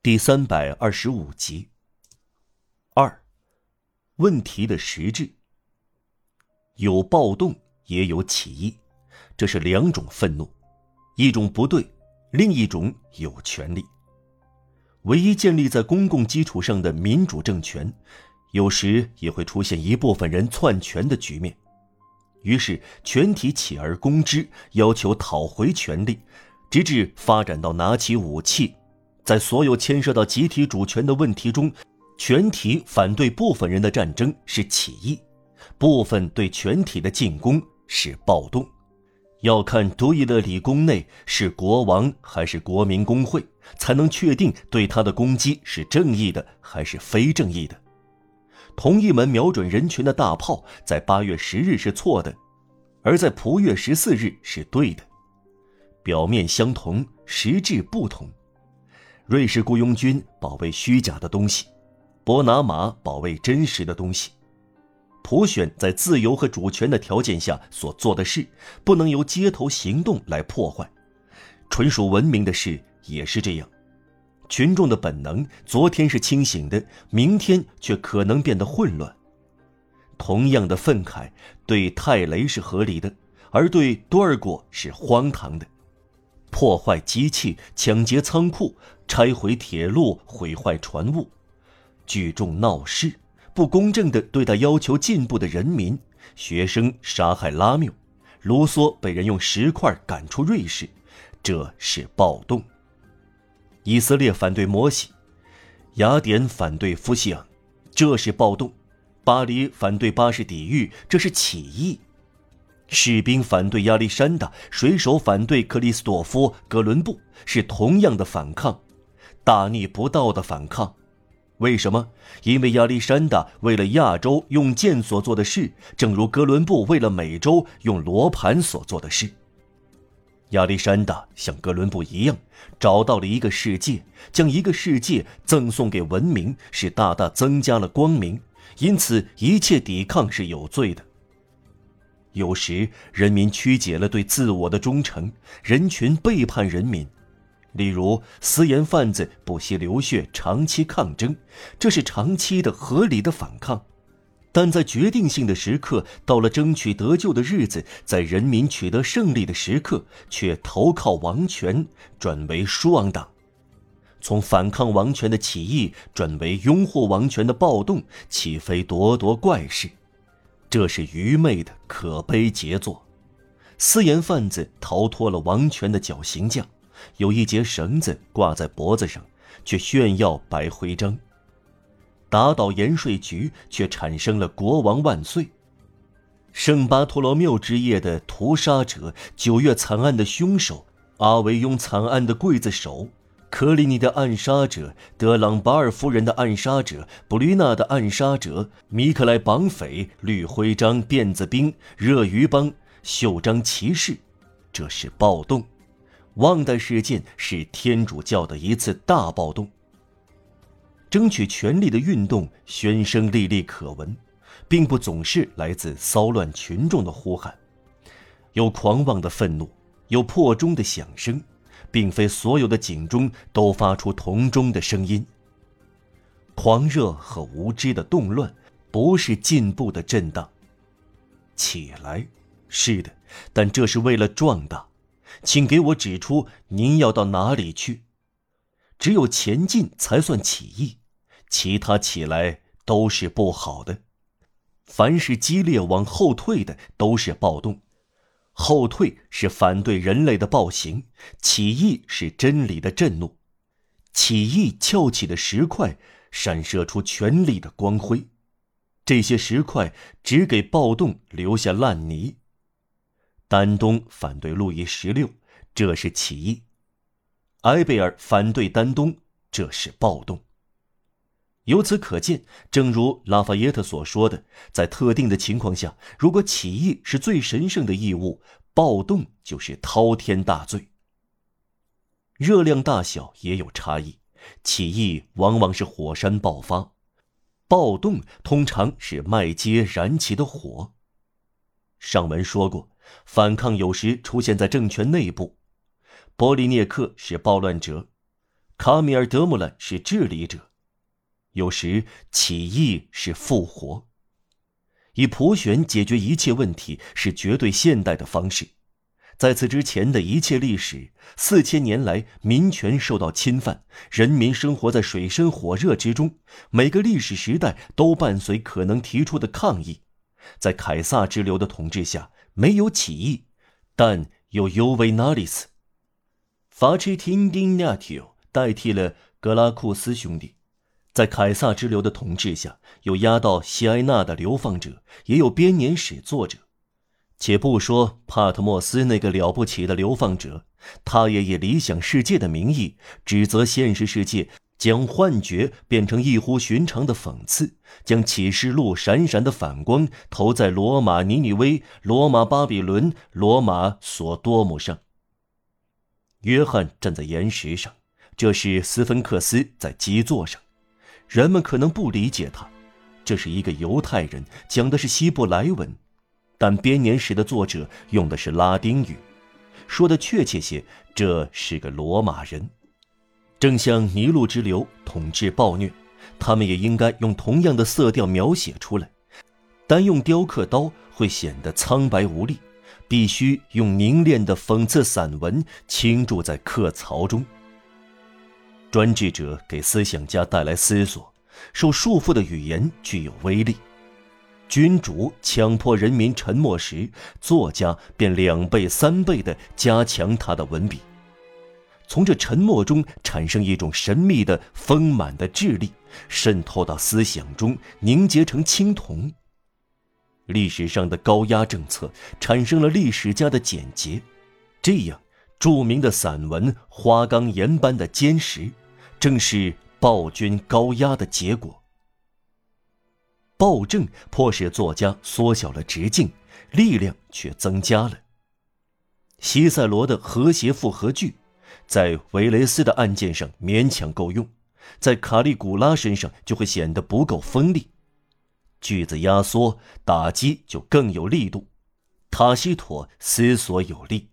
第三百二十五集。二，问题的实质。有暴动，也有起义，这是两种愤怒，一种不对，另一种有权利。唯一建立在公共基础上的民主政权，有时也会出现一部分人篡权的局面，于是全体起而攻之，要求讨回权力，直至发展到拿起武器。在所有牵涉到集体主权的问题中，全体反对部分人的战争是起义，部分对全体的进攻是暴动。要看独伊勒里宫内是国王还是国民工会，才能确定对他的攻击是正义的还是非正义的。同一门瞄准人群的大炮，在八月十日是错的，而在蒲月十四日是对的。表面相同，实质不同。瑞士雇佣军保卫虚假的东西，伯拿马保卫真实的东西。普选在自由和主权的条件下所做的事，不能由街头行动来破坏。纯属文明的事也是这样。群众的本能昨天是清醒的，明天却可能变得混乱。同样的愤慨对泰雷是合理的，而对多尔果是荒唐的。破坏机器、抢劫仓库、拆毁铁路、毁坏船坞、聚众闹事、不公正地对待要求进步的人民、学生杀害拉缪、卢梭被人用石块赶出瑞士，这是暴动。以色列反对摩西，雅典反对夫西昂，这是暴动；巴黎反对巴士底狱，这是起义。士兵反对亚历山大，水手反对克里斯朵夫·哥伦布，是同样的反抗，大逆不道的反抗。为什么？因为亚历山大为了亚洲用剑所做的事，正如哥伦布为了美洲用罗盘所做的事。亚历山大像哥伦布一样，找到了一个世界，将一个世界赠送给文明，是大大增加了光明。因此，一切抵抗是有罪的。有时，人民曲解了对自我的忠诚，人群背叛人民。例如，私盐贩子不惜流血，长期抗争，这是长期的合理的反抗。但在决定性的时刻，到了争取得救的日子，在人民取得胜利的时刻，却投靠王权，转为输王党。从反抗王权的起义转为拥护王权的暴动，岂非咄咄怪事？这是愚昧的可悲杰作，私盐贩子逃脱了王权的绞刑架，有一节绳子挂在脖子上，却炫耀白徽章；打倒盐税局，却产生了“国王万岁”。圣巴托罗缪之夜的屠杀者，九月惨案的凶手，阿维庸惨案的刽子手。科里尼的暗杀者，德朗巴尔夫人的暗杀者，布吕纳的暗杀者，米克莱绑匪，绿徽章辫子兵，热鱼帮，袖章骑士，这是暴动。旺代事件是天主教的一次大暴动。争取权力的运动宣声历历可闻，并不总是来自骚乱群众的呼喊，有狂妄的愤怒，有破钟的响声。并非所有的警钟都发出同钟的声音。狂热和无知的动乱，不是进步的震荡。起来，是的，但这是为了壮大。请给我指出您要到哪里去。只有前进才算起义，其他起来都是不好的。凡是激烈往后退的，都是暴动。后退是反对人类的暴行，起义是真理的震怒。起义翘起的石块，闪射出权力的光辉。这些石块只给暴动留下烂泥。丹东反对路易十六，这是起义；埃贝尔反对丹东，这是暴动。由此可见，正如拉法耶特所说的，在特定的情况下，如果起义是最神圣的义务，暴动就是滔天大罪。热量大小也有差异，起义往往是火山爆发，暴动通常是麦秸燃起的火。上文说过，反抗有时出现在政权内部，波利涅克是暴乱者。卡米尔·德穆兰是治理者，有时起义是复活。以普选解决一切问题是绝对现代的方式。在此之前的一切历史，四千年来民权受到侵犯，人民生活在水深火热之中。每个历史时代都伴随可能提出的抗议。在凯撒之流的统治下，没有起义，但有尤维纳里斯。法切廷丁纳提奥代替了格拉库斯兄弟。在凯撒之流的统治下，有押到西埃纳的流放者，也有编年史作者。且不说帕特莫斯那个了不起的流放者，他也以理想世界的名义，指责现实世界将幻觉变成异乎寻常的讽刺，将启示录闪闪的反光投在罗马尼尼微、罗马巴比伦、罗马索多姆上。约翰站在岩石上，这是斯芬克斯在基座上。人们可能不理解他，这是一个犹太人，讲的是希伯来文，但编年史的作者用的是拉丁语。说的确切些，这是个罗马人。正像尼禄之流统治暴虐，他们也应该用同样的色调描写出来。单用雕刻刀会显得苍白无力，必须用凝练的讽刺散文倾注在刻槽中。专制者给思想家带来思索，受束缚的语言具有威力。君主强迫人民沉默时，作家便两倍、三倍地加强他的文笔，从这沉默中产生一种神秘的、丰满的智力，渗透到思想中，凝结成青铜。历史上的高压政策产生了历史家的简洁，这样。著名的散文《花岗岩般的坚实》，正是暴君高压的结果。暴政迫使作家缩小了直径，力量却增加了。西塞罗的和谐复合句，在维雷斯的案件上勉强够用，在卡利古拉身上就会显得不够锋利。锯子压缩，打击就更有力度。塔西佗思索有力。